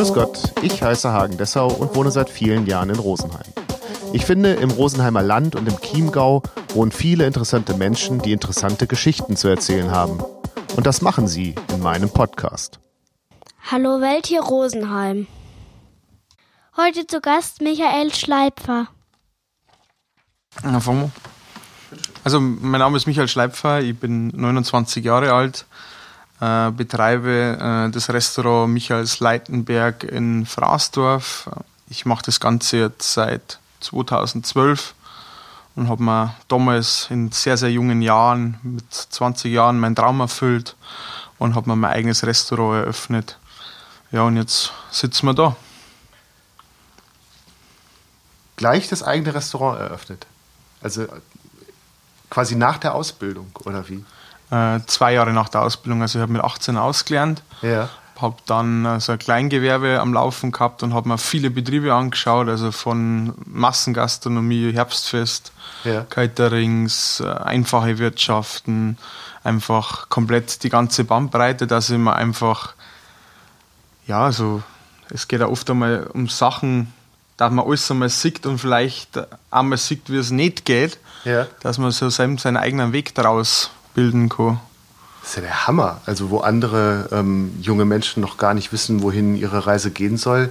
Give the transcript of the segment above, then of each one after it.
Grüß Gott, ich heiße Hagen Dessau und wohne seit vielen Jahren in Rosenheim. Ich finde, im Rosenheimer Land und im Chiemgau wohnen viele interessante Menschen, die interessante Geschichten zu erzählen haben. Und das machen sie in meinem Podcast. Hallo Welt hier Rosenheim. Heute zu Gast Michael Schleipfer. Also, mein Name ist Michael Schleipfer, ich bin 29 Jahre alt, äh, betreibe äh, das Restaurant Michaels Leitenberg in Fraßdorf. Ich mache das Ganze jetzt seit 2012 und habe mir damals in sehr, sehr jungen Jahren, mit 20 Jahren, meinen Traum erfüllt und habe mir mein eigenes Restaurant eröffnet. Ja, und jetzt sitzen wir da. Gleich das eigene Restaurant eröffnet. Also quasi nach der Ausbildung, oder wie? Äh, zwei Jahre nach der Ausbildung. Also ich habe mit 18 ausgelernt. Ja. Habe dann äh, so ein Kleingewerbe am Laufen gehabt und habe mir viele Betriebe angeschaut, also von Massengastronomie, Herbstfest, Ja. Caterings, äh, einfache Wirtschaften, einfach komplett die ganze Bandbreite, dass ich mir einfach, ja, also es geht ja oft einmal um Sachen, dass man alles einmal sieht und vielleicht einmal sieht, wie es nicht geht, Ja. dass man so seinen, seinen eigenen Weg daraus bilden kann. Das ist ja der Hammer. Also wo andere ähm, junge Menschen noch gar nicht wissen, wohin ihre Reise gehen soll,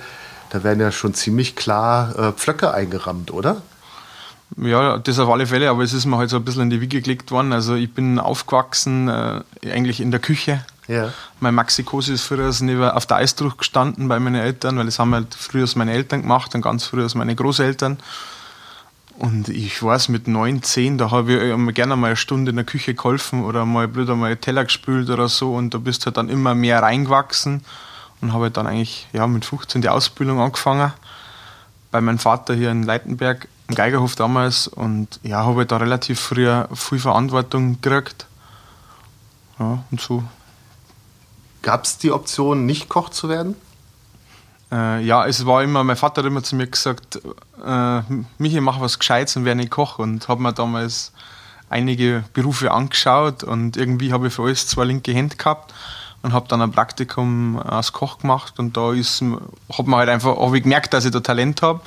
da werden ja schon ziemlich klar äh, Pflöcke eingerammt, oder? Ja, das auf alle Fälle, aber es ist mir halt so ein bisschen in die Wiege gelegt worden. Also ich bin aufgewachsen, äh, eigentlich in der Küche. Ja. Mein Maxikose ist früher neben auf der Eisdruck gestanden bei meinen Eltern, weil das haben halt früher meine Eltern gemacht und ganz früher meine Großeltern. Und ich weiß, mit neun, zehn, da habe ich gerne mal eine Stunde in der Küche geholfen oder mal blöd einmal Teller gespült oder so und da bist du halt dann immer mehr reingewachsen und habe halt dann eigentlich ja, mit 15 die Ausbildung angefangen bei meinem Vater hier in Leitenberg, im Geigerhof damals und ja, habe halt da relativ früh viel Verantwortung gekriegt. Ja, und so Gab es die Option, nicht Koch zu werden? Äh, ja, es war immer, mein Vater hat immer zu mir gesagt, äh, Michi, mach was Gescheites und werde nicht Koch. Und habe mir damals einige Berufe angeschaut und irgendwie habe ich für alles zwei linke Hände gehabt und habe dann ein Praktikum als Koch gemacht und da ist, man halt einfach, habe ich gemerkt, dass ich da Talent habe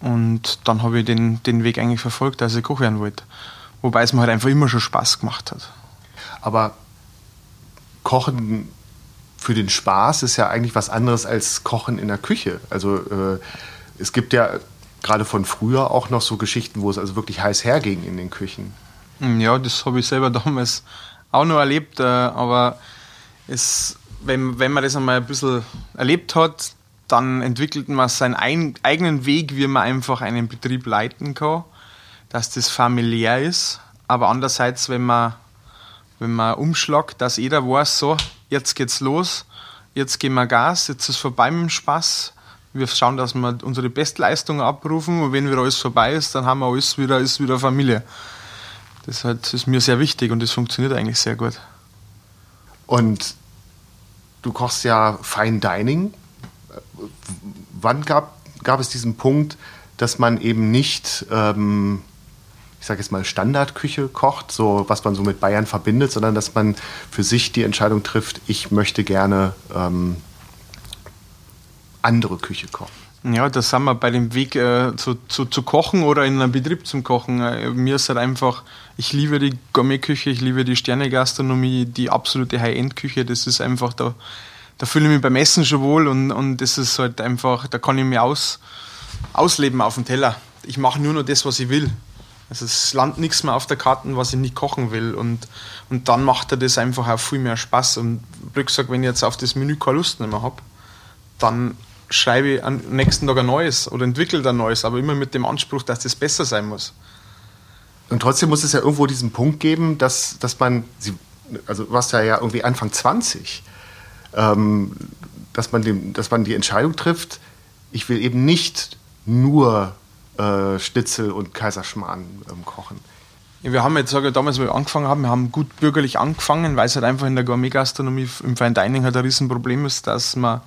und dann habe ich den, den Weg eigentlich verfolgt, dass ich Koch werden wollte. Wobei es mir halt einfach immer schon Spaß gemacht hat. Aber Kochen für den Spaß ist ja eigentlich was anderes als Kochen in der Küche. Also äh, es gibt ja gerade von früher auch noch so Geschichten, wo es also wirklich heiß herging in den Küchen. Ja, das habe ich selber damals auch noch erlebt, äh, aber es, wenn, wenn man das einmal ein bisschen erlebt hat, dann entwickelt man seinen ein, eigenen Weg, wie man einfach einen Betrieb leiten kann, dass das familiär ist, aber andererseits, wenn man, wenn man umschlagt, dass jeder weiß, so, jetzt geht's los, jetzt geben wir Gas, jetzt ist vorbei mit dem Spaß, wir schauen, dass wir unsere Bestleistung abrufen und wenn wieder alles vorbei ist, dann haben wir alles wieder, ist wieder Familie. Das ist mir sehr wichtig und das funktioniert eigentlich sehr gut. Und du kochst ja Fine Dining. Wann gab, gab es diesen Punkt, dass man eben nicht, ähm, ich sage jetzt mal, Standardküche kocht, so was man so mit Bayern verbindet, sondern dass man für sich die Entscheidung trifft, ich möchte gerne ähm, andere Küche kochen? Ja, da sind wir bei dem Weg äh, zu, zu, zu kochen oder in einem Betrieb zum Kochen. Äh, mir ist halt einfach, ich liebe die Gourmetküche, ich liebe die Sternegastronomie, die absolute High-End-Küche. Das ist einfach, da, da fühle ich mich beim Essen schon wohl und, und das ist halt einfach, da kann ich mich aus, ausleben auf dem Teller. Ich mache nur noch das, was ich will. Also es landet nichts mehr auf der Karte, was ich nicht kochen will. Und, und dann macht er das einfach auch viel mehr Spaß. Und wie gesagt, wenn ich jetzt auf das Menü keine Lust mehr habe, dann schreibe ich am nächsten Tag ein neues oder entwickle ein neues, aber immer mit dem Anspruch, dass das besser sein muss. Und trotzdem muss es ja irgendwo diesen Punkt geben, dass, dass man, also warst ja, ja irgendwie Anfang 20, ähm, dass, man dem, dass man die Entscheidung trifft, ich will eben nicht nur äh, Schnitzel und Kaiserschmarrn ähm, kochen. Wir haben jetzt, sage ich, damals, wo wir angefangen haben, wir haben gut bürgerlich angefangen, weil es halt einfach in der Gourmet-Gastronomie im Fine Dining halt ein Riesenproblem ist, dass man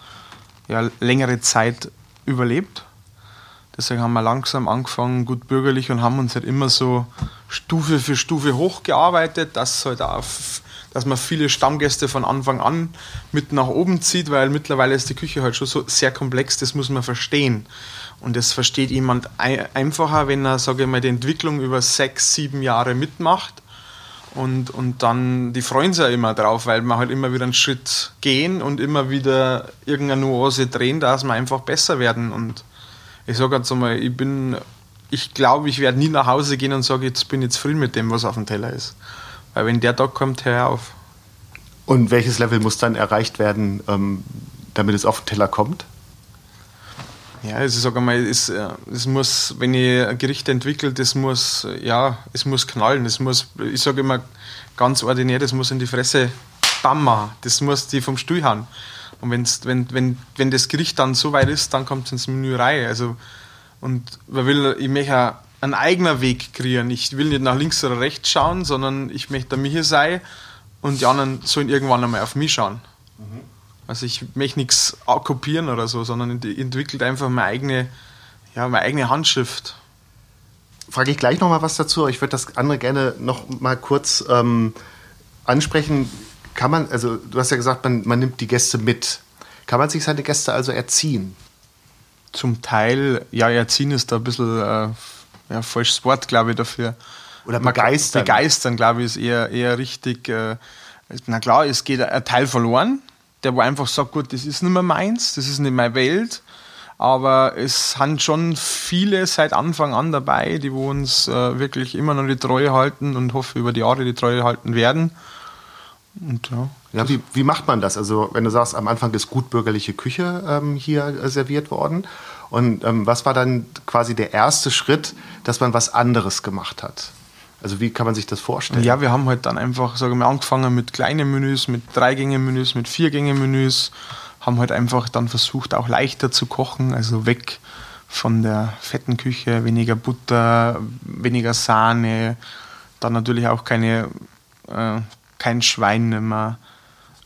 ja, längere Zeit überlebt. Deswegen haben wir langsam angefangen, gut bürgerlich und haben uns halt immer so Stufe für Stufe hochgearbeitet, dass halt auch, dass man viele Stammgäste von Anfang an mit nach oben zieht, weil mittlerweile ist die Küche halt schon so sehr komplex, das muss man verstehen. Und das versteht jemand einfacher, wenn er, sage ich mal, die Entwicklung über sechs, sieben Jahre mitmacht. Und, und dann, die freuen sich ja immer drauf, weil man halt immer wieder einen Schritt gehen und immer wieder irgendeine Nuance drehen, dass wir einfach besser werden. Und ich sage jetzt einmal, ich bin, ich glaube, ich werde nie nach Hause gehen und sage, jetzt bin ich zufrieden mit dem, was auf dem Teller ist. Weil wenn der Tag kommt, hör auf. Und welches Level muss dann erreicht werden, ähm, damit es auf den Teller kommt? Ja, also ich sage einmal, es, äh, es muss, wenn ich ein Gericht entwickle, das muss, ja, es muss knallen. Es muss, ich sage immer ganz ordinär, das muss in die Fresse Bam machen. Das muss die vom Stuhl haben. Und wenn's, wenn, wenn, wenn das Gericht dann so weit ist, dann kommt es ins Menü rein. Also, und man will, ich möchte einen eigenen Weg kreieren. Ich will nicht nach links oder rechts schauen, sondern ich möchte der Michi sein und die anderen sollen irgendwann einmal auf mich schauen. Mhm. Also ich möchte nichts kopieren oder so, sondern entwickelt einfach meine eigene, ja, meine eigene Handschrift. Frage ich gleich noch mal was dazu. Ich würde das andere gerne noch mal kurz ähm, ansprechen. Kann man, also du hast ja gesagt, man, man nimmt die Gäste mit. Kann man sich seine Gäste also erziehen? Zum Teil, ja, erziehen ist da ein bisschen äh, ja, falsches Wort, glaube ich, dafür. Oder begeistern. Begeistern, glaube ich, ist eher, eher richtig. Äh, na klar, es geht ein Teil verloren, der wo einfach sagt, gut, das ist nicht mehr meins, das ist nicht meine Welt. Aber es sind schon viele seit Anfang an dabei, die wo uns äh, wirklich immer noch die Treue halten und hoffe über die Jahre die Treue halten werden. Und, ja, ja wie, wie macht man das? Also wenn du sagst, am Anfang ist gutbürgerliche Küche ähm, hier äh, serviert worden. Und ähm, was war dann quasi der erste Schritt, dass man was anderes gemacht hat? Also wie kann man sich das vorstellen? Ja, wir haben halt dann einfach, sagen wir, angefangen mit kleinen Menüs, mit Drei-Gänge-Menüs, mit Vier-Gänge-Menüs, haben halt einfach dann versucht, auch leichter zu kochen, also weg von der fetten Küche, weniger Butter, weniger Sahne, dann natürlich auch keine, äh, kein Schwein mehr,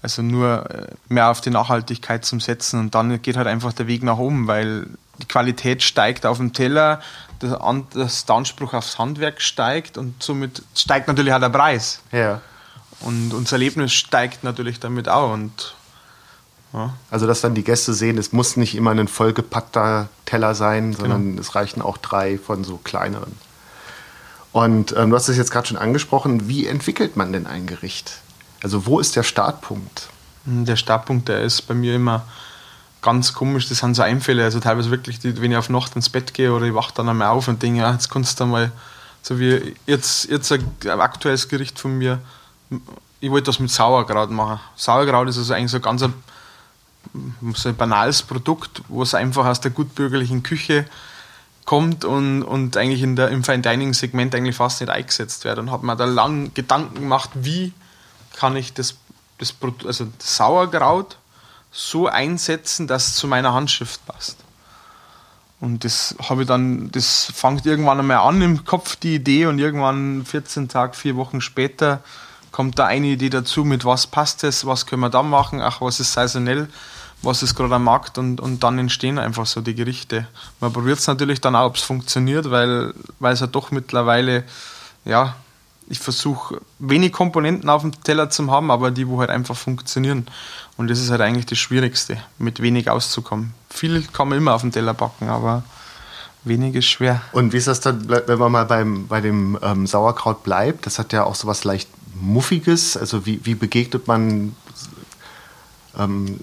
also nur äh, mehr auf die Nachhaltigkeit zum Setzen und dann geht halt einfach der Weg nach oben, weil die Qualität steigt auf dem Teller, der, das, der Anspruch aufs Handwerk steigt und somit steigt natürlich auch der Preis. Ja. Und unser Erlebnis steigt natürlich damit auch. Und, ja. Also, dass dann die Gäste sehen, es muss nicht immer ein vollgepackter Teller sein, sondern genau. es reichen auch drei von so kleineren. Und ähm, du hast es jetzt gerade schon angesprochen, wie entwickelt man denn ein Gericht? Also, wo ist der Startpunkt? Der Startpunkt, der ist bei mir immer ganz komisch, das sind so Einfälle, also teilweise wirklich, wenn ich auf Nacht ins Bett gehe oder ich wache dann einmal auf und denke, ja, jetzt kannst du mal, so wie jetzt, jetzt ein aktuelles Gericht von mir, ich wollte das mit Sauerkraut machen. Sauerkraut ist also eigentlich so ganz ein, so ein banales Produkt, was einfach aus der gutbürgerlichen Küche kommt und, und eigentlich in der, im Fine Dining Segment eigentlich fast nicht eingesetzt wird. Und habe mir da lang Gedanken gemacht, wie kann ich das, das, also das Sauerkraut so einsetzen, dass es zu meiner Handschrift passt. Und das habe ich dann, das fängt irgendwann einmal an im Kopf, die Idee, und irgendwann 14 Tage, vier Wochen später kommt da eine Idee dazu, mit was passt es, was können wir da machen, ach, was ist saisonell, was ist gerade am Markt und, und dann entstehen einfach so die Gerichte. Man probiert es natürlich dann auch, ob es funktioniert, weil, es ja doch mittlerweile, ja, ich versuche wenig Komponenten auf dem Teller zu haben, aber die, wo halt einfach funktionieren. Und das ist halt eigentlich das Schwierigste, mit wenig auszukommen. Viel kann man immer auf dem Teller backen, aber wenig ist schwer. Und wie ist das dann, wenn man mal beim, bei dem ähm, Sauerkraut bleibt? Das hat ja auch so was leicht Muffiges. Also wie, wie begegnet man ähm,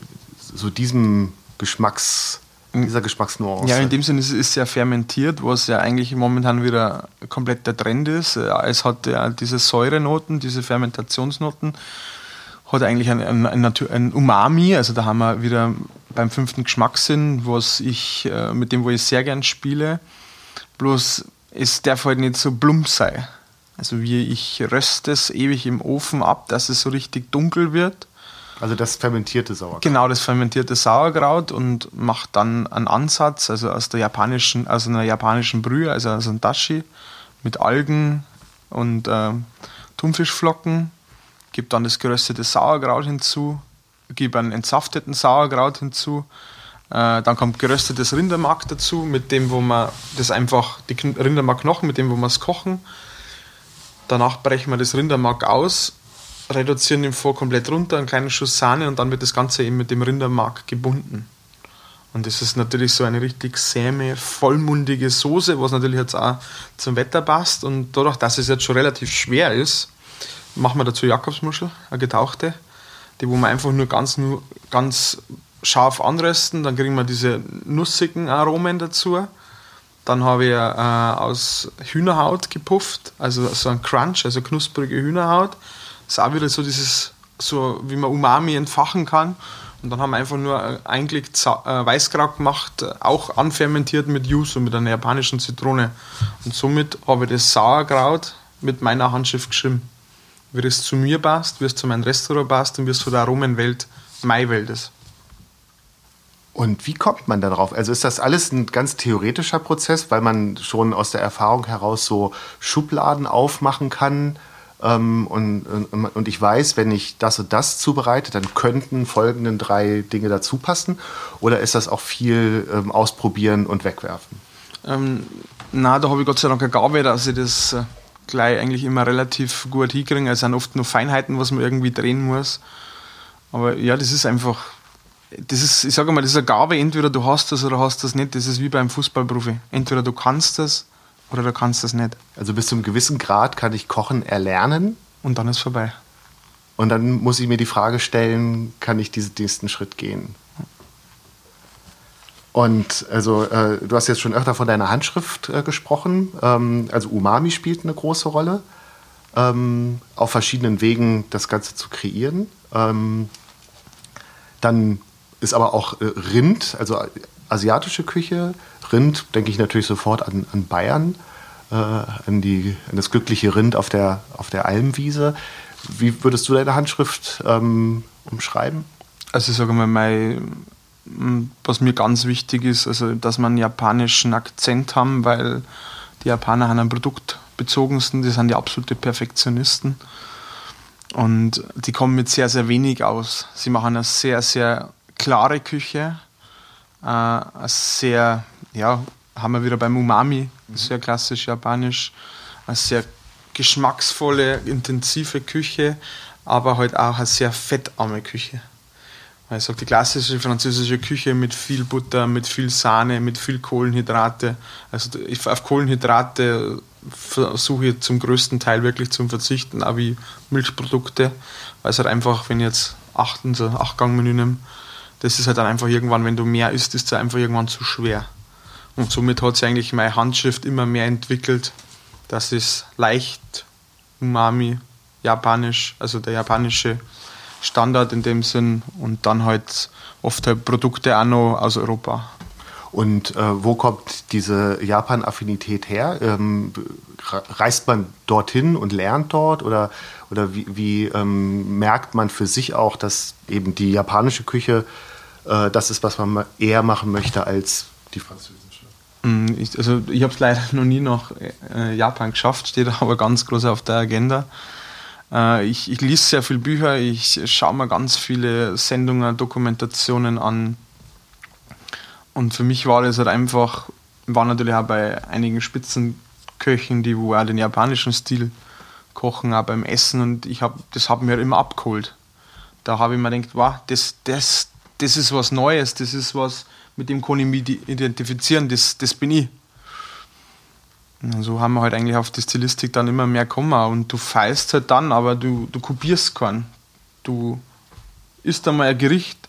so diesem Geschmacks, dieser Geschmacksnuance? Ja, in dem Sinne ist es ja fermentiert, was ja eigentlich momentan wieder komplett der Trend ist. Es hat ja diese Säurenoten, diese Fermentationsnoten hat eigentlich ein, ein, ein, ein, Umami, also da haben wir wieder beim fünften Geschmackssinn, was ich, äh, mit dem wo ich sehr gern spiele. Bloß es darf halt nicht so plump sein. Also wie ich röste es ewig im Ofen ab, dass es so richtig dunkel wird. Also das fermentierte Sauerkraut. Genau, das fermentierte Sauerkraut und macht dann einen Ansatz, also aus der japanischen, also einer japanischen Brühe, also aus einem Dashi mit Algen und äh, Thunfischflocken gebe dann das geröstete Sauerkraut hinzu, gebe einen entsafteten Sauerkraut hinzu. Äh, dann kommt geröstetes Rindermark dazu, mit dem, wo man das einfach, die Rindermarkknochen, mit dem, wo wir es kochen. Danach brechen wir das Rindermark aus reduzieren den vor komplett runter, einen kleinen Schuss Sahne und dann wird das Ganze eben mit dem Rindermark gebunden. Und das ist natürlich so eine richtig säme, vollmundige Soße, was natürlich jetzt auch zum Wetter passt. Und dadurch, dass es jetzt schon relativ schwer ist, machen wir dazu Jakobsmuschel, eine getauchte, die wo wir einfach nur ganz, nur ganz scharf anrösten. Dann kriegen wir diese nussigen Aromen dazu. Dann habe ich äh, aus Hühnerhaut gepufft, also so ein Crunch, also knusprige Hühnerhaut. Das ist auch wieder so dieses, so wie man Umami entfachen kann. Und dann haben wir einfach nur eingelegt äh, Weißkraut gemacht, auch anfermentiert mit Yuzu, mit einer japanischen Zitrone. Und somit habe ich das Sauerkraut mit meiner Handschrift geschrieben. Wie es zu mir passt, wie es zu meinem Restaurant passt und wie es von der Aromenwelt meine Welt ist. Und wie kommt man darauf? Also ist das alles ein ganz theoretischer Prozess, weil man schon aus der Erfahrung heraus so Schubladen aufmachen kann? Ähm, und, und, ich weiß, wenn ich das und das zubereite, dann könnten folgenden drei Dinge dazu passen? Oder ist das auch viel ähm, ausprobieren und wegwerfen? Ähm, na, da habe ich Gott sei Dank eine Gabe, dass ich das äh, gleich eigentlich immer relativ gut hinkriege. Es sind oft nur Feinheiten, was man irgendwie drehen muss. Aber ja, das ist einfach, das ist, ich sage mal, das ist eine Gabe, entweder du hast das oder hast das nicht. Das ist wie beim Fußballprofi. Entweder du kannst das oder du kannst das nicht. Also bis zu einem gewissen Grad kann ich Kochen erlernen. Und dann ist vorbei. Und dann muss ich mir die Frage stellen, kann ich diesen nächsten Schritt gehen? Und also äh, du hast jetzt schon öfter von deiner Handschrift äh, gesprochen. Ähm, also Umami spielt eine große Rolle, ähm, auf verschiedenen Wegen das Ganze zu kreieren. Ähm, dann ist aber auch äh, Rind, also asiatische Küche, Rind, denke ich natürlich sofort an, an Bayern, äh, an, die, an das glückliche Rind auf der, auf der Almwiese. Wie würdest du deine Handschrift ähm, umschreiben? Also ich sage mal, mein, was mir ganz wichtig ist, also dass wir einen japanischen Akzent haben, weil die Japaner haben ein produktbezogensten, die sind die absolute Perfektionisten. Und die kommen mit sehr, sehr wenig aus. Sie machen eine sehr, sehr klare Küche, äh, sehr ja, haben wir wieder beim Umami, sehr klassisch japanisch, eine sehr geschmacksvolle, intensive Küche, aber halt auch eine sehr fettarme Küche. Ich sage, die klassische französische Küche mit viel Butter, mit viel Sahne, mit viel Kohlenhydrate. Also auf Kohlenhydrate versuche ich zum größten Teil wirklich zu verzichten, auch wie Milchprodukte, weil es halt einfach, wenn ich jetzt acht, so Acht-Gang-Menü nehme, das ist halt dann einfach irgendwann, wenn du mehr isst, ist es einfach irgendwann zu schwer. Und somit hat sich eigentlich meine Handschrift immer mehr entwickelt. Das ist leicht Umami, japanisch, also der japanische Standard in dem Sinn und dann halt oft halt Produkte auch noch aus Europa. Und äh, wo kommt diese Japan-Affinität her? Ähm, reist man dorthin und lernt dort oder, oder wie, wie ähm, merkt man für sich auch, dass eben die japanische Küche äh, das ist, was man eher machen möchte als die französische? Mm, ich, also ich habe es leider noch nie nach äh, Japan geschafft, steht aber ganz groß auf der Agenda. Äh, ich, ich lese sehr viele Bücher, ich schaue mir ganz viele Sendungen, Dokumentationen an. Und für mich war das halt einfach, war natürlich auch bei einigen Spitzenköchen, die wo auch den japanischen Stil kochen, auch beim Essen. Und ich hab, das hat mir halt immer abgeholt. Da habe ich mir gedacht, wow, das, das, das ist was Neues, das ist was, mit dem kann ich mich identifizieren, das, das bin ich. Und so haben wir halt eigentlich auf die Stilistik dann immer mehr gekommen und du feist halt dann, aber du, du kopierst keinen. Du isst einmal ein Gericht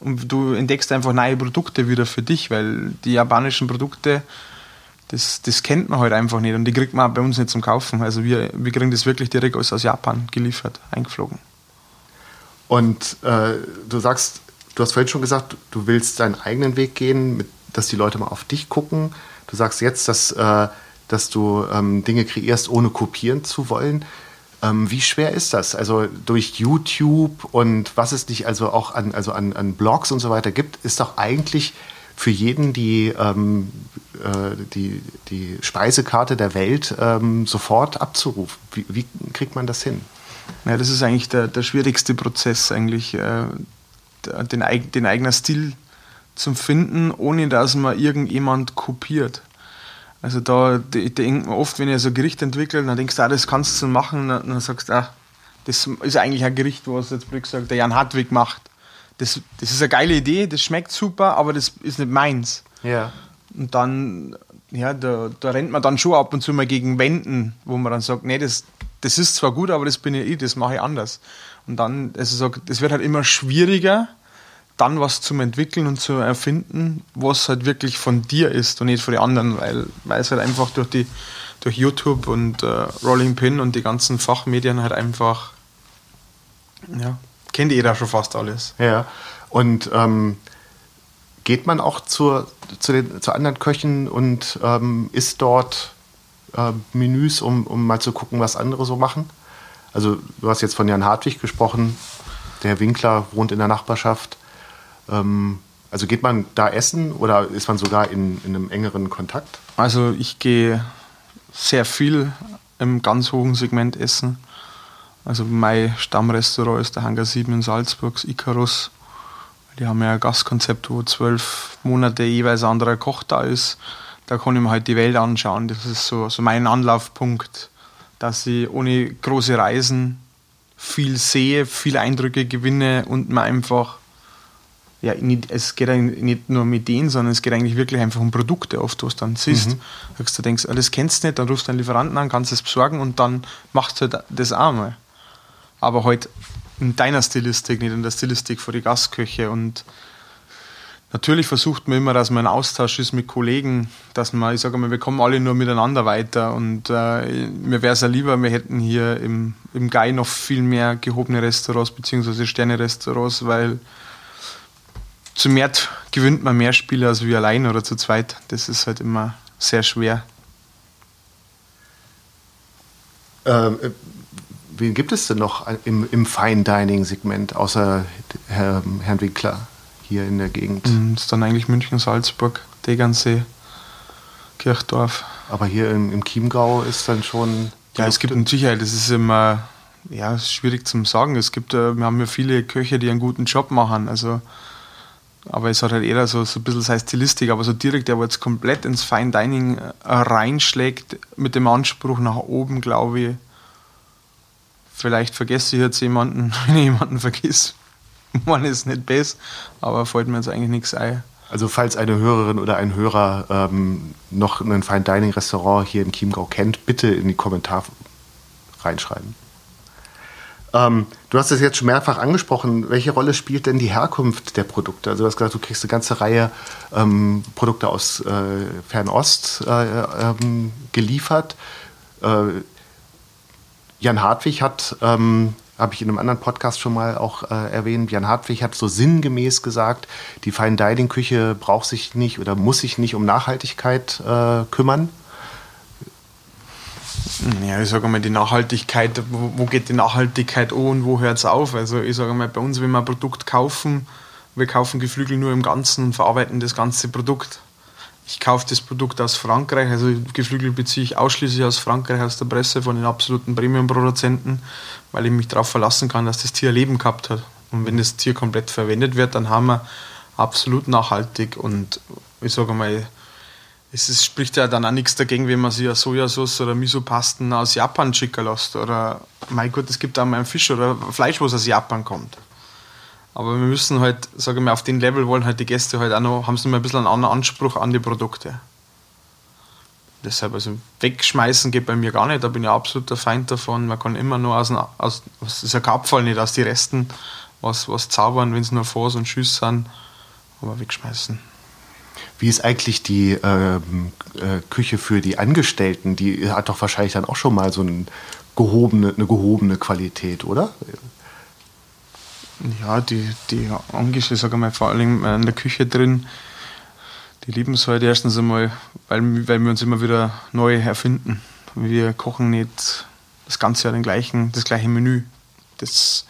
und du entdeckst einfach neue Produkte wieder für dich, weil die japanischen Produkte, das, das kennt man halt einfach nicht und die kriegt man auch bei uns nicht zum Kaufen. Also wir, wir kriegen das wirklich direkt aus Japan geliefert, eingeflogen. Und äh, du sagst, du hast vorhin schon gesagt, du willst deinen eigenen Weg gehen, mit, dass die Leute mal auf dich gucken. Du sagst jetzt, dass, äh, dass du ähm, Dinge kreierst, ohne kopieren zu wollen. Ähm, wie schwer ist das? Also durch YouTube und was es dich also auch an, also an, an Blogs und so weiter gibt, ist doch eigentlich für jeden die, ähm, äh, die, die Speisekarte der Welt ähm, sofort abzurufen. Wie, wie, kriegt man das hin? Ja, das ist eigentlich der, der schwierigste Prozess eigentlich. Äh den, den eigenen Stil zu finden, ohne dass man irgendjemand kopiert. Also da denkt man oft, wenn ich so ein Gericht entwickle, dann denkst du, ah, das kannst du machen, dann, dann sagst du, ah, Das ist eigentlich ein Gericht, was jetzt blöd gesagt der Jan Hartwig macht. Das, das ist eine geile Idee, das schmeckt super, aber das ist nicht meins. Ja. Und dann, ja, da, da rennt man dann schon ab und zu mal gegen Wänden, wo man dann sagt, nee, das, das ist zwar gut, aber das bin ja ich, das mache ich anders. Und dann, also sagt, es wird halt immer schwieriger, dann was zu entwickeln und zu erfinden, was halt wirklich von dir ist und nicht von den anderen, weil, weil es halt einfach durch die durch YouTube und äh, Rolling Pin und die ganzen Fachmedien halt einfach ja, kennt jeder schon fast alles. Ja. Und ähm, geht man auch zur, zu, den, zu anderen Köchen und ähm, isst dort äh, Menüs, um, um mal zu gucken, was andere so machen? Also du hast jetzt von Jan Hartwig gesprochen, der Winkler wohnt in der Nachbarschaft. Ähm, also geht man da essen oder ist man sogar in, in einem engeren Kontakt? Also ich gehe sehr viel im ganz hohen Segment essen. Also mein Stammrestaurant ist der Hangar 7 in Salzburg, das Icarus. Die haben ja ein Gastkonzept, wo zwölf Monate jeweils ein anderer Koch da ist. Da kann ich mir halt die Welt anschauen. Das ist so, so mein Anlaufpunkt, dass ich ohne große Reisen viel sehe, viele Eindrücke gewinne und man einfach ja, nicht, es geht nicht nur um Ideen, sondern es geht eigentlich wirklich einfach um Produkte oft, was du dann siehst. Mhm. Du denkst, ah, das kennst du nicht, dann rufst du deinen Lieferanten an, kannst es besorgen und dann machst du halt das auch mal. Aber halt in deiner Stilistik, nicht in der Stilistik von die Gastköche und Natürlich versucht man immer, dass man ein Austausch ist mit Kollegen, dass man, ich sage mal, wir kommen alle nur miteinander weiter und äh, mir wäre es ja lieber, wir hätten hier im, im Gai noch viel mehr gehobene Restaurants bzw. Sterne-Restaurants, weil zu mehr gewinnt man mehr Spiele als wie allein oder zu zweit. Das ist halt immer sehr schwer. Ähm, äh, wen gibt es denn noch im, im Fine Dining Segment außer Herr, Herrn Winkler hier in der Gegend? Mm, das ist dann eigentlich München, Salzburg, Tegernsee, Kirchdorf. Aber hier im, im Chiemgau ist dann schon. Ja, es gibt mit Sicherheit, das ist immer ja, schwierig zu sagen. Es gibt, äh, wir haben ja viele Köche, die einen guten Job machen. Also aber es hat halt eher so, so ein bisschen seine Stilistik, aber so direkt, der jetzt komplett ins Fine Dining äh, reinschlägt, mit dem Anspruch nach oben, glaube ich. Vielleicht vergesse ich jetzt jemanden, wenn ich jemanden vergesse. Man ist nicht besser, aber fällt mir jetzt eigentlich nichts ein. Also falls eine Hörerin oder ein Hörer ähm, noch ein Fine Dining Restaurant hier in Chiemgau kennt, bitte in die Kommentare reinschreiben. Ähm, du hast es jetzt schon mehrfach angesprochen. Welche Rolle spielt denn die Herkunft der Produkte? Also du hast gesagt, du kriegst eine ganze Reihe ähm, Produkte aus äh, Fernost äh, ähm, geliefert. Äh, Jan Hartwig hat, ähm, habe ich in einem anderen Podcast schon mal auch äh, erwähnt, Jan Hartwig hat so sinngemäß gesagt, die Fine Dining Küche braucht sich nicht oder muss sich nicht um Nachhaltigkeit äh, kümmern. Ja, ich sage mal, die Nachhaltigkeit, wo, geht die Nachhaltigkeit an und wo hört es auf? Also ich sage mal, bei uns, wenn wir ein Produkt kaufen, wir kaufen Geflügel nur im Ganzen und verarbeiten das ganze Produkt. Ich kaufe das Produkt aus Frankreich, also Geflügel beziehe ich ausschließlich aus Frankreich, aus der Presse von den absoluten Premium-Produzenten, weil ich mich darauf verlassen kann, dass das Tier Leben gehabt hat. Und wenn das Tier komplett verwendet wird, dann haben wir absolut nachhaltig und ich sage mal, es ist, spricht ja dann auch nichts dagegen, wenn man sich ja Sojasauce oder Misopasten aus Japan schicken lässt. Oder, mein Gott, es gibt auch mal einen Fisch oder Fleisch, was aus Japan kommt. Aber wir müssen halt, sage ich mal, auf den Level wollen halt die Gäste halt auch noch, haben sie noch mal ein bisschen einen anderen Anspruch an die Produkte. Deshalb, also wegschmeißen geht bei mir gar nicht, da bin ich absoluter Feind davon. Man kann immer nur aus, aus das ist kein Abfall nicht, aus den Resten was, was zaubern, wenn es nur Fors und Schüsse sind, aber wegschmeißen. Wie ist eigentlich die ähm, äh, Küche für die Angestellten? Die hat doch wahrscheinlich dann auch schon mal so ein gehobene, eine gehobene Qualität, oder? Ja, die, die Angestellten, ich mal, vor allem in der Küche drin, die lieben es halt erstens einmal, weil, weil wir uns immer wieder neu erfinden. Wir kochen nicht das ganze Jahr den gleichen, das gleiche Menü. Das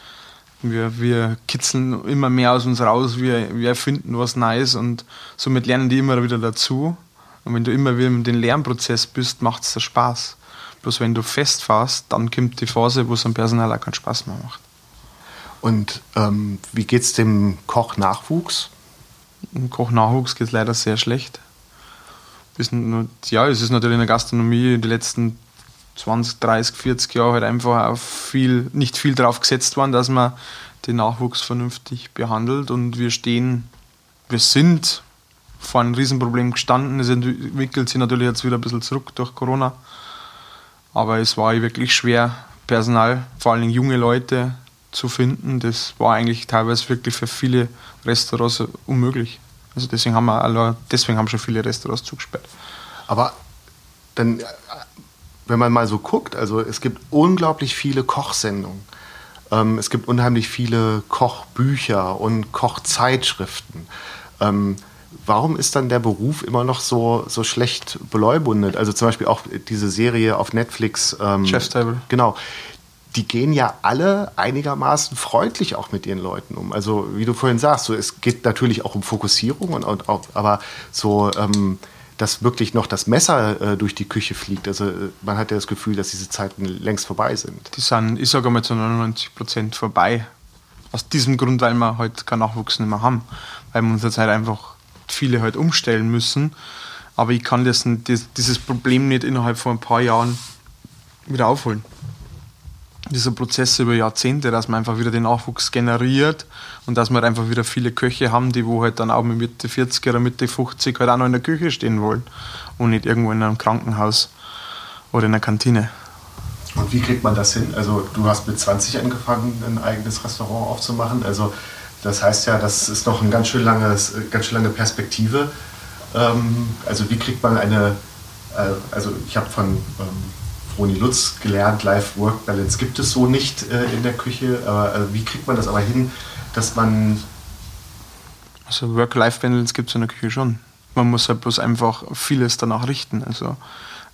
wir, wir kitzeln immer mehr aus uns raus, wir, wir erfinden was Neues und somit lernen die immer wieder dazu. Und wenn du immer wieder in den Lernprozess bist, macht es Spaß. Bloß wenn du festfährst, dann kommt die Phase, wo es am Personal auch keinen Spaß mehr macht. Und ähm, wie geht es dem Koch-Nachwuchs? Im Koch-Nachwuchs geht es leider sehr schlecht. ja, es ist natürlich in der Gastronomie die letzten 20, 30, 40 Jahren halt einfach auf viel, nicht viel drauf gesetzt worden, dass man den Nachwuchs vernünftig behandelt und wir stehen, wir sind vor einem Riesenproblem gestanden. Es entwickelt sich natürlich jetzt wieder ein bisschen zurück durch Corona. Aber es war wirklich schwer, Personal, vor allem junge Leute zu finden. Das war eigentlich teilweise wirklich für viele Restaurants unmöglich. Also deswegen haben wir deswegen haben schon viele Restaurants zugesperrt. Aber dann, wenn man mal so guckt, also es gibt unglaublich viele Kochsendungen. Ähm, es gibt unheimlich viele Kochbücher und Kochzeitschriften. Ähm, warum ist dann der Beruf immer noch so, so schlecht beleubundet? Also zum Beispiel auch diese Serie auf Netflix. Ähm, Chefstable. Genau. Die gehen ja alle einigermaßen freundlich auch mit ihren Leuten um. Also wie du vorhin sagst, so, es geht natürlich auch um Fokussierung, und, und auch, aber so, ähm, dass wirklich noch das Messer äh, durch die Küche fliegt. Also äh, man hat ja das Gefühl, dass diese Zeiten längst vorbei sind. Die sind, ich sage mal, zu 99 Prozent vorbei. Aus diesem Grund, weil wir halt keinen Nachwuchs mehr haben. Weil wir uns jetzt halt einfach viele halt umstellen müssen. Aber ich kann das, dieses Problem nicht innerhalb von ein paar Jahren wieder aufholen. Dieser Prozess über Jahrzehnte, dass man einfach wieder den Nachwuchs generiert und dass wir einfach wieder viele Köche haben, die wo halt dann auch mit Mitte 40 oder Mitte 50 halt auch noch in der Küche stehen wollen und nicht irgendwo in einem Krankenhaus oder in einer Kantine. Und wie kriegt man das hin? Also du hast mit 20 angefangen, ein eigenes Restaurant aufzumachen. Also das heißt ja, das ist noch eine ganz ganz schön lange Perspektive. Ähm, also wie kriegt man eine, äh, also ich habe von Froni Lutz gelernt, Life-Work-Balance gibt es so nicht äh, in der Küche. Aber äh, wie kriegt man das aber hin, dass man... Also Work-Life-Balance gibt es in der Küche schon. Man muss halt bloß einfach vieles danach richten. Also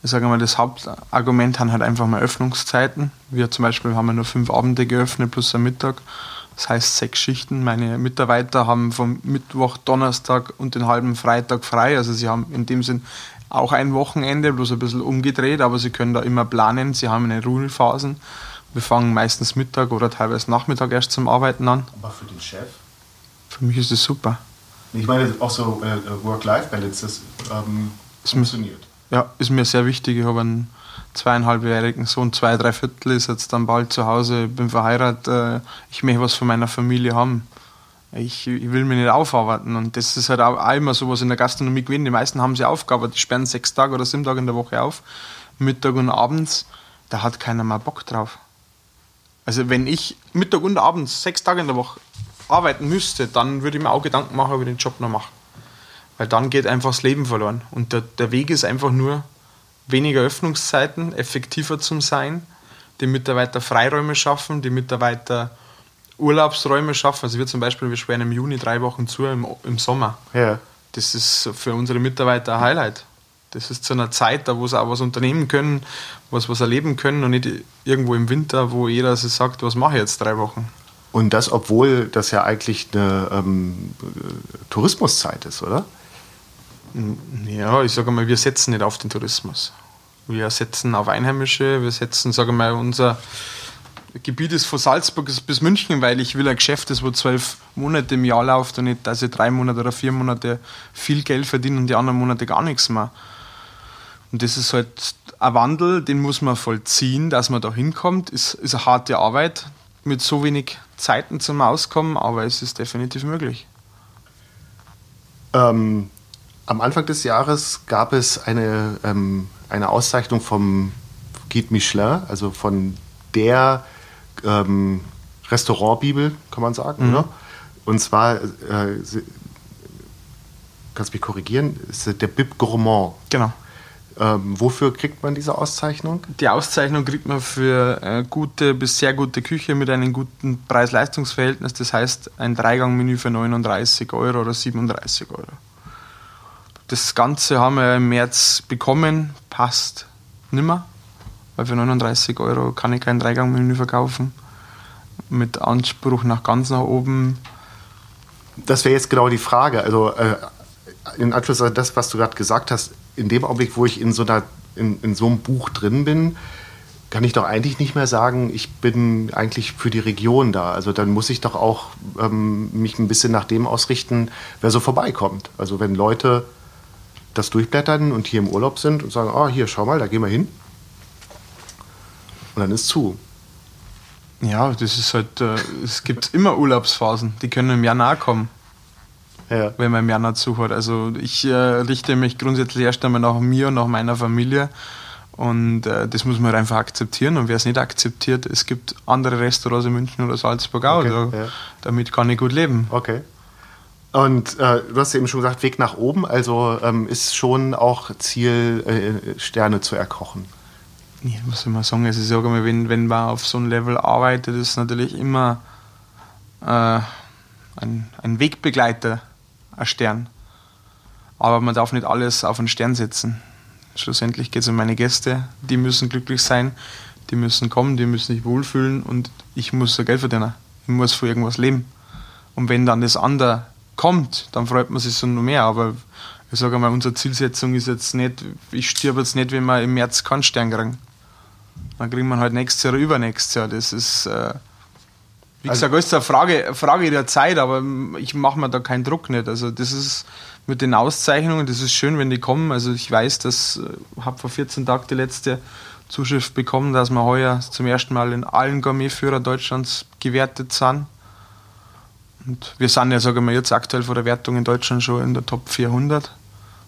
ich sage mal, das Hauptargument haben halt einfach mal Öffnungszeiten. Wir zum Beispiel haben ja nur fünf Abende geöffnet plus am Mittag. Das heißt sechs Schichten. Meine Mitarbeiter haben vom Mittwoch, Donnerstag und den halben Freitag frei. Also sie haben in dem Sinn auch ein Wochenende, bloß ein bisschen umgedreht, aber sie können da immer planen. Sie haben eine Ruhephasen. Wir fangen meistens Mittag oder teilweise Nachmittag erst zum Arbeiten an. Aber für den Chef? Für mich ist das super. Ich meine auch so äh, Work-Life-Balance, das ähm, funktioniert. Ja, ist mir sehr wichtig. Ich habe einen zweieinhalbjährigen Sohn, zwei, drei Viertel ist jetzt dann bald zu Hause, bin verheiratet, äh, ich möchte was von meiner Familie haben. Ich, ich, will mich nicht aufarbeiten und das ist halt auch immer sowas in der Gastronomie gewesen. Die meisten haben sie aufgearbeitet, die sperren sechs Tage oder sieben Tage in der Woche auf, Mittag und abends, da hat keiner mehr Bock drauf. Also wenn ich Mittag und abends sechs Tage in der Woche arbeiten müsste, dann würde ich mir auch Gedanken machen, ob ich den Job noch mache. Weil dann geht einfach das Leben verloren. Und der, der Weg ist einfach nur, weniger Öffnungszeiten, effektiver zu sein, die Mitarbeiter Freiräume schaffen, die Mitarbeiter Urlaubsräume schaffen. Also wir zum Beispiel, wir sperren im Juni drei Wochen zu im, im Sommer. Ja. Das ist für unsere Mitarbeiter ein Highlight. Das ist zu einer Zeit, da wo sie auch was unternehmen können, was, was erleben können und nicht irgendwo im Winter, wo jeder sich sagt, was mache ich jetzt drei Wochen. Und das, obwohl das ja eigentlich eine ähm, Tourismuszeit ist, oder? Ja, ich sage mal, wir setzen nicht auf den Tourismus. Wir setzen auf Einheimische, wir setzen, sage mal, unser Gebiet ist von Salzburg bis München, weil ich will ein Geschäft, das wo zwölf Monate im Jahr läuft und nicht, dass ich drei Monate oder vier Monate viel Geld verdiene und die anderen Monate gar nichts mehr. Und das ist halt ein Wandel, den muss man vollziehen, dass man da hinkommt. Ist, ist eine harte Arbeit, mit so wenig Zeiten zum Auskommen, aber es ist definitiv möglich. Ähm, am Anfang des Jahres gab es eine, ähm, eine Auszeichnung vom Guide Michelin, also von der ähm, Restaurantbibel, kann man sagen. Mhm. Ne? Und zwar, äh, kannst du mich korrigieren, ist der Bib Gourmand. Genau. Ähm, wofür kriegt man diese Auszeichnung? Die Auszeichnung kriegt man für äh, gute bis sehr gute Küche mit einem guten Preis-Leistungs-Verhältnis. Das heißt, ein Dreigang-Menü für 39 Euro oder 37 Euro. Das Ganze haben wir im März bekommen, passt nimmer, weil für 39 Euro kann ich kein Dreigang-Menü verkaufen. Mit Anspruch nach ganz nach oben. Das wäre jetzt genau die Frage. Also äh, in Anschluss an das, was du gerade gesagt hast, in dem Augenblick, wo ich in so, einer, in, in so einem Buch drin bin, kann ich doch eigentlich nicht mehr sagen, ich bin eigentlich für die Region da. Also dann muss ich doch auch ähm, mich ein bisschen nach dem ausrichten, wer so vorbeikommt. Also wenn Leute das durchblättern und hier im Urlaub sind und sagen, oh, hier, schau mal, da gehen wir hin. Und dann ist zu. Ja, das ist halt, äh, es gibt immer Urlaubsphasen, die können im Januar kommen, Ja. wenn man im Januar zu hat. Also ich äh, richte mich grundsätzlich erst einmal nach mir und nach meiner Familie und äh, das muss man halt einfach akzeptieren und wer es nicht akzeptiert, es gibt andere Restaurants in München oder Salzburg auch, Okay, da, ja. damit kann ich gut leben. Okay. Und äh, du hast eben schon gesagt, Weg nach oben, also ähm, ist schon auch Ziel, äh, Sterne zu erkochen. Ja, was soll man sagen? Also ich sage mal, wenn, wenn man auf so einem Level arbeitet, ist natürlich immer äh, ein, ein Wegbegleiter, ein Stern. Aber man darf nicht alles auf einen Stern setzen. Schlussendlich geht es um meine Gäste. Die müssen glücklich sein, die müssen kommen, die müssen sich wohlfühlen und ich muss Geld verdienen. Ich muss für irgendwas leben. Und wenn dann das andere kommt, dann freut man sich so noch mehr. Aber ich sage mal, unsere Zielsetzung ist jetzt nicht, ich stirb jetzt nicht, wenn wir im März keinen Stern kriegen. Dann kriegen wir halt nächstes Jahr oder übernächstes Jahr. Das ist, äh, wie Also- gesagt, alles eine Frage, Frage der Zeit, aber ich mache mir da keinen Druck nicht. Also das ist mit den Auszeichnungen, das ist schön, wenn die kommen. Also ich weiß, dass ich habe vor 14 Tagen die letzte Zuschrift bekommen, dass wir heuer zum ersten Mal in allen Gourmetführer Deutschlands gewertet sind. Und wir sind ja, sagen wir jetzt aktuell vor der Wertung in Deutschland schon in der Top 400,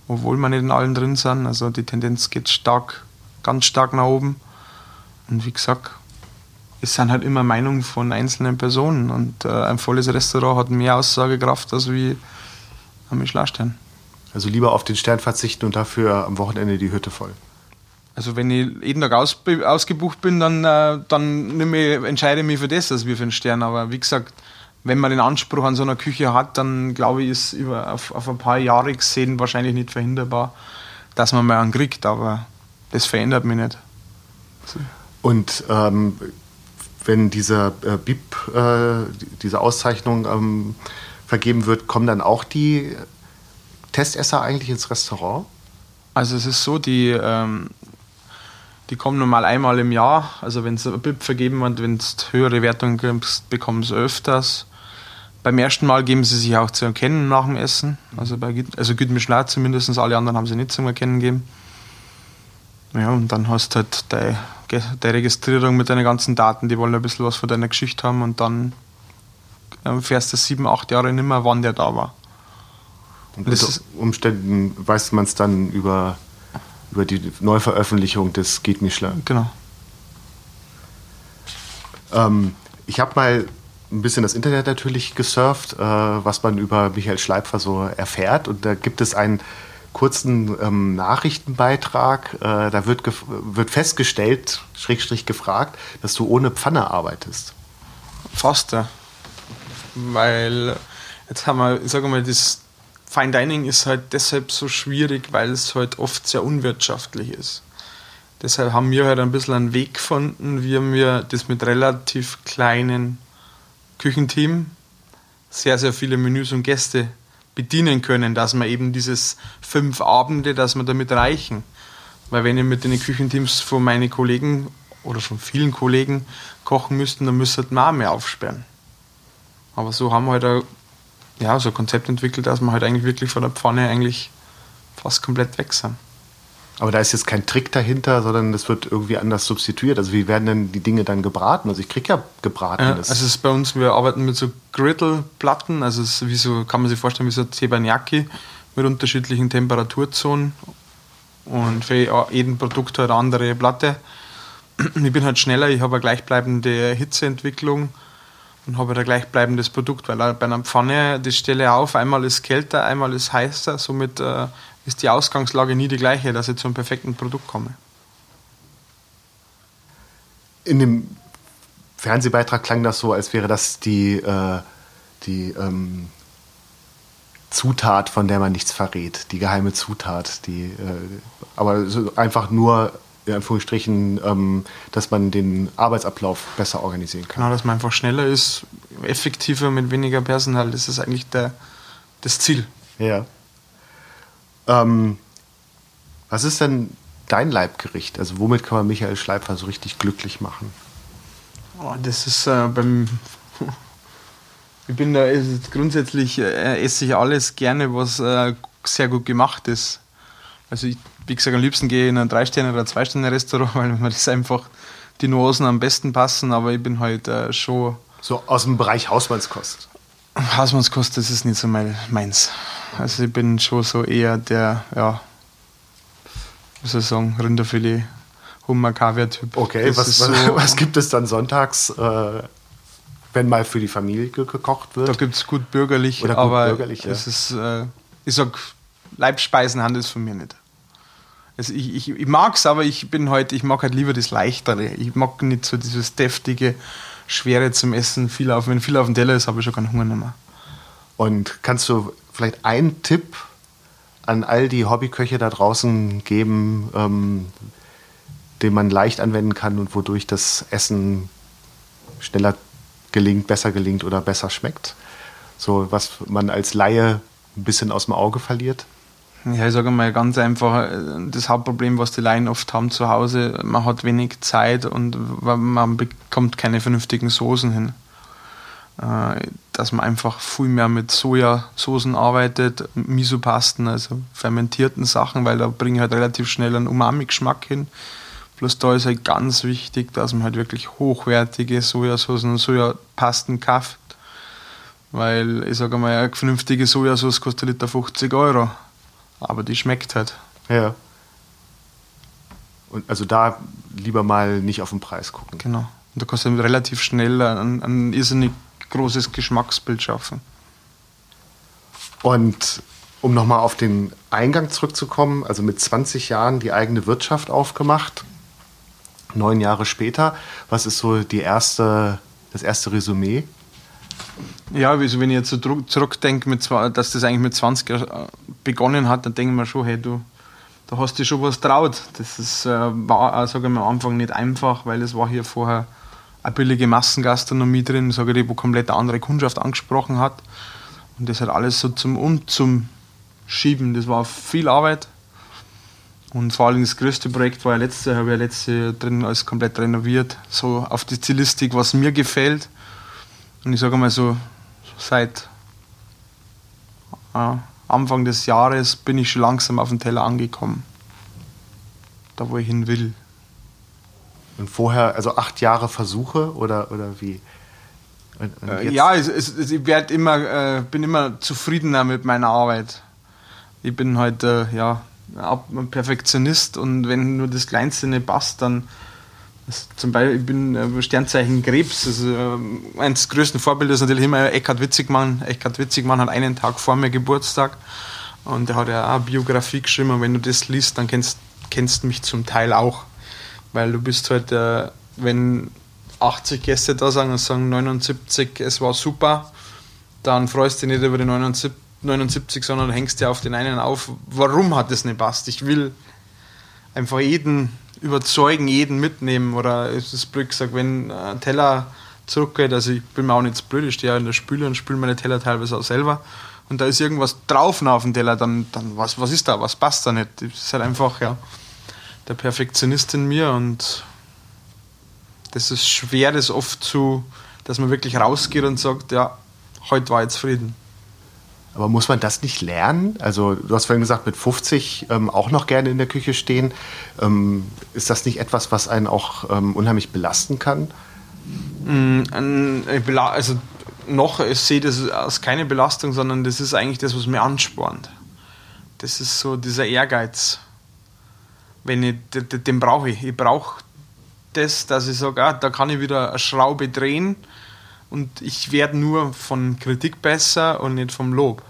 obwohl wir nicht in allen drin sind. Also die Tendenz geht stark, ganz stark nach oben. Und wie gesagt, es sind halt immer Meinungen von einzelnen Personen und äh, ein volles Restaurant hat mehr Aussagekraft als wie ein Michelin-Stern. Also lieber auf den Stern verzichten und dafür am Wochenende die Hütte voll. Also wenn ich jeden Tag ausbe- ausgebucht bin, dann, äh, dann ich, entscheide ich mich für das als wir für einen Stern. Aber wie gesagt, wenn man den Anspruch an so einer Küche hat, dann glaube ich, ist über, auf, auf ein paar Jahre gesehen wahrscheinlich nicht verhinderbar, dass man mal einen kriegt. Aber das verändert mich nicht. Und ähm, wenn diese äh, BIP, äh, diese Auszeichnung ähm, vergeben wird, kommen dann auch die Testesser eigentlich ins Restaurant? Also es ist so, die, ähm, die kommen normal einmal im Jahr. Also wenn es BIP vergeben wird, wenn es höhere Wertungen kriegst, bekommen sie öfters. Beim ersten Mal geben sie sich auch zu erkennen nach dem Essen. Also bei also Güt zumindest, alle anderen haben sie nicht zum Erkennen gegeben. Ja, und dann hast du halt deine, Deine Registrierung mit deinen ganzen Daten, die wollen ein bisschen was von deiner Geschichte haben und dann ähm, fährst du sieben, acht Jahre nicht mehr, wann der da war. Und unter Umständen weiß man es dann über, über die Neuveröffentlichung des Geht Michelin. Genau. Ähm, ich habe mal ein bisschen das Internet natürlich gesurft, äh, was man über Michael Schleipfer so erfährt. Und da gibt es einen kurzen ähm, Nachrichtenbeitrag. Äh, da wird, wird festgestellt, Schrägstrich gefragt, dass du ohne Pfanne arbeitest. Fast, ja. Weil jetzt haben wir, ich sage mal, das Fine Dining ist halt deshalb so schwierig, weil es halt oft sehr unwirtschaftlich ist. Deshalb haben wir halt ein bisschen einen Weg gefunden, wie wir das mit relativ kleinen Küchenteam sehr, sehr viele Menüs und Gäste bedienen können, dass wir eben dieses fünf Abende, dass wir damit reichen. Weil wenn ich mit den Küchenteams von meinen Kollegen oder von vielen Kollegen kochen müssten, dann müssten wir auch mehr aufsperren. Aber so haben wir halt ja, so ein Konzept entwickelt, dass wir halt eigentlich wirklich von der Pfanne eigentlich fast komplett weg sind. Aber da ist jetzt kein Trick dahinter, sondern das wird irgendwie anders substituiert. Also wie werden denn die Dinge dann gebraten? Also ich kriege ja gebraten. Ja, also es ist bei uns, wir arbeiten mit so Griddle-Platten, also es ist wie so, kann man sich vorstellen, wie so Teppanyaki mit unterschiedlichen Temperaturzonen und für jeden Produkt halt eine andere Platte. Ich bin halt schneller, ich habe eine gleichbleibende Hitzeentwicklung und habe halt ein gleichbleibendes Produkt, weil bei einer Pfanne, das stelle auf, einmal ist kälter, einmal ist heißer, somit äh, ist die Ausgangslage nie die gleiche, dass ich zu einem perfekten Produkt komme. In dem Fernsehbeitrag klang das so, als wäre das die, äh, die ähm, Zutat, von der man nichts verrät, die geheime Zutat, die, äh, aber einfach nur in Anführungsstrichen, ähm, dass man den Arbeitsablauf besser organisieren kann. Genau, dass man einfach schneller ist, effektiver mit weniger Personal, das ist eigentlich der, das Ziel. Ja. Ähm, was ist denn dein Leibgericht? Also womit kann man Michael Schleipfer so richtig glücklich machen? Oh, das ist äh, beim. Ich bin da grundsätzlich äh, esse ich alles gerne, was äh, sehr gut gemacht ist. Also ich, wie gesagt, am liebsten gehe ich in ein Drei-Sterne- oder Zwei-Sterne-Restaurant, weil mir das einfach die Nuancen am besten passen, aber ich bin halt äh, schon. So aus dem Bereich Hausmannskost. Hausmannskost, das ist nicht so mein, meins. Also ich bin schon so eher der, ja, wie soll ich sagen, Rinderfilet, Hummer, Kaviar-Typ. Okay, was, was, so, was, gibt es dann sonntags, äh, wenn mal für die Familie gekocht wird? Da gibt es gut bürgerlich, gut aber bürgerlich, ja. es ist, äh, ich sag, Leibspeisen handelt es von mir nicht. Also ich, ich, ich mag es, aber ich bin halt, ich mag halt lieber das Leichtere. Ich mag nicht so dieses deftige, schwere zum Essen. Viel auf, wenn viel auf dem Teller ist, habe ich schon keinen Hunger mehr. Und kannst du vielleicht einen Tipp an all die Hobbyköche da draußen geben, ähm, den man leicht anwenden kann und wodurch das Essen schneller gelingt, besser gelingt oder besser schmeckt? So was man als Laie ein bisschen aus dem Auge verliert? Ja, ich sage mal ganz einfach, das Hauptproblem, was die Laien oft haben zu Hause, man hat wenig Zeit und man bekommt keine vernünftigen Soßen hin. Dass man einfach viel mehr mit Sojasoßen arbeitet, Misopasten, also fermentierten Sachen, weil da bringen halt relativ schnell einen Umami-Geschmack hin. Plus da ist halt ganz wichtig, dass man halt wirklich hochwertige Sojasoßen und Sojapasten kauft. Weil ich sage mal, eine vernünftige Sojasauce kostet Liter 50 Euro aber die schmeckt halt. Ja. Und also da lieber mal nicht auf den Preis gucken. Genau. Und da du relativ schnell ein, ein irrsinnig großes Geschmacksbild schaffen. Und um nochmal auf den Eingang zurückzukommen, also mit 20 Jahren die eigene Wirtschaft aufgemacht, neun Jahre später, was ist so die erste, das erste Resümee? Ja, also wenn ich jetzt so zurückdenke, dass das eigentlich mit 20 äh, begonnen hat, dann denke ich mir schon, hey, du, da hast du schon was traut. Das ist, äh, war, sage ich mal, am Anfang nicht einfach, weil es war hier vorher eine billige Massengastronomie drin, sage ich, wo komplett eine andere Kundschaft angesprochen hat. Und das hat alles so zum und zum Schieben. Das war viel Arbeit. Und vor allem das größte Projekt war ja letzte, habe ich ja letzte drin alles komplett renoviert. So auf die Stilistik, was mir gefällt. Und ich sage mal so, seit äh, Anfang des Jahres bin ich schon langsam auf dem Teller angekommen. Da, wo ich hin will. Und vorher, also acht Jahre Versuche oder, oder wie? Und, und äh, ja, es, es, ich werd immer, äh, bin immer zufriedener mit meiner Arbeit. Ich bin halt äh, ja, ein Perfektionist und wenn nur das Kleinste nicht passt, dann zum Beispiel, ich bin äh, Sternzeichen Krebs. Also, äh, eines der größten Vorbilder ist natürlich immer Eckhard Witzigmann. Eckhard Witzigmann hat einen Tag vor mir Geburtstag und der hat ja auch eine Biografie geschrieben. Und wenn du das liest, dann kennst kennst mich zum Teil auch. Weil du bist halt, äh, wenn 80 Gäste da sind und sagen 79, es war super, dann freust du dich nicht über die 79, 79 sondern hängst dir auf den einen auf. Warum hat das nicht passt? Ich will einfach jeden überzeugen, jeden mitnehmen. Oder ist es blöd gesagt, wenn ein Teller zurückgeht, also ich bin mir auch nicht so blöd, ich stehe ja in der Spüle und spüle meine Teller teilweise auch selber. Und da ist irgendwas drauf auf dem Teller, dann, dann was, was ist da, was passt da nicht? Das ist halt einfach, ja, der Perfektionist in mir und das ist schwer, das oft zu, dass man wirklich rausgeht und sagt, ja, heute war jetzt Frieden. Aber muss man das nicht lernen? Also du hast vorhin gesagt, mit 50 ähm, auch noch gerne in der Küche stehen. Ähm, ist das nicht etwas, was einen auch ähm, unheimlich belasten kann? Mm, also noch, ich sehe das als keine Belastung, sondern das ist eigentlich das, was mir anspornt. Das ist so dieser Ehrgeiz. Wenn ich, den, den brauche ich. Ich brauche das, dass ich sage, ah, da kann ich wieder eine Schraube drehen und ich werde nur von Kritik besser und nicht vom Lob.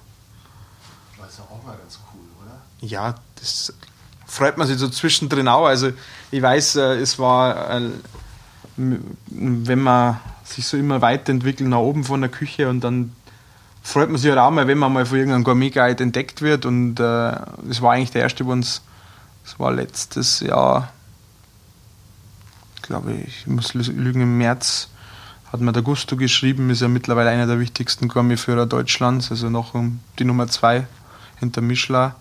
Das ist auch mal ganz cool, oder? Ja, das freut man sich so zwischendrin auch. Also ich weiß, äh, es war, äh, wenn man sich so immer weiterentwickelt nach oben von der Küche und dann freut man sich halt auch mal, wenn man mal von irgendeinem Gourmet-Guide entdeckt wird und äh, das war eigentlich der erste bei uns, das war letztes Jahr, glaube ich, ich muss lügen, im März hat mir der Gusto geschrieben, ist ja mittlerweile einer der wichtigsten Gourmetführer Deutschlands, also noch die Nummer zwei hinter Michelin.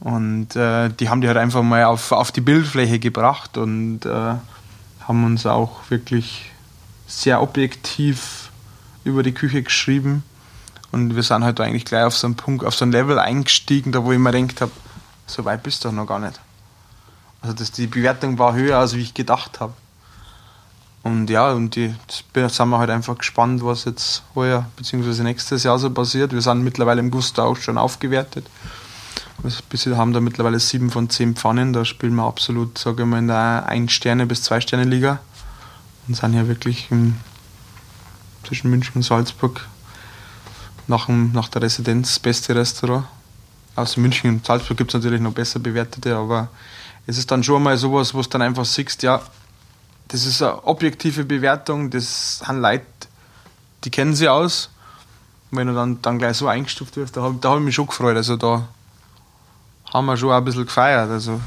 Und äh, die haben die halt einfach mal auf, auf die Bildfläche gebracht und äh, haben uns auch wirklich sehr objektiv über die Küche geschrieben. Und wir sind halt eigentlich gleich auf so einen Punkt, auf so ein Level eingestiegen, da wo ich mir gedacht habe, so weit bist du noch gar nicht. Also das, die Bewertung war höher, als wie ich gedacht habe. Und ja, und die sind wir halt einfach gespannt, was jetzt heuer bzw. nächstes Jahr so passiert. Wir sind mittlerweile im Gusto auch schon aufgewertet. Wir haben da mittlerweile sieben von zehn Pfannen. Da spielen wir absolut, sage ich mal, in der Ein-Sterne- bis Zwei-Sterne-Liga. Und sind ja wirklich im, zwischen München und Salzburg nach, dem, nach der Residenz das beste Restaurant. Außer München und Salzburg gibt es natürlich noch besser bewertete, aber es ist dann schon mal sowas, wo du dann einfach siehst, ja, das ist eine objektive Bewertung, das sind Leute, die kennen sie aus. Und wenn du dann, dann gleich so eingestuft wirst, da habe da hab ich mich schon gefreut. Also da haben wir schon ein bisschen gefeiert. Also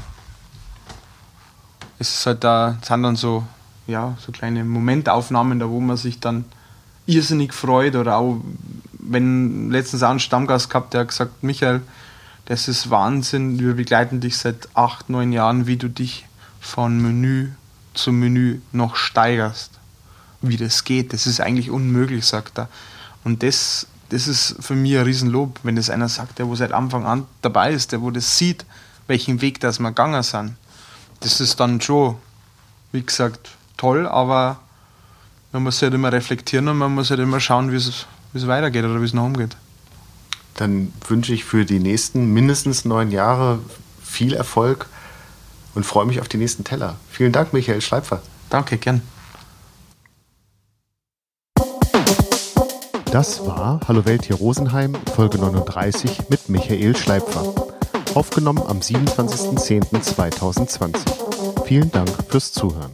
es ist halt da, sind dann so, ja, so kleine Momentaufnahmen, da wo man sich dann irrsinnig freut. Oder auch, wenn letztens auch einen Stammgast gehabt, der hat gesagt, Michael, das ist Wahnsinn, wir begleiten dich seit acht, neun Jahren, wie du dich von Menü zum Menü noch steigerst. Wie das geht, das ist eigentlich unmöglich, sagt er. Und das, das ist für mich ein Riesenlob, wenn das einer sagt, der wo seit Anfang an dabei ist, der wo das sieht, welchen Weg das wir gegangen sind. Das ist dann schon, wie gesagt, toll, aber man muss halt immer reflektieren und man muss halt immer schauen, wie es weitergeht oder wie es noch umgeht. Dann wünsche ich für die nächsten mindestens neun Jahre viel Erfolg und freue mich auf die nächsten Teller. Vielen Dank, Michael Schleipfer. Danke, gern. Das war Hallo Welt hier Rosenheim, Folge 39 mit Michael Schleipfer. Aufgenommen am 27.10.2020. Vielen Dank fürs Zuhören.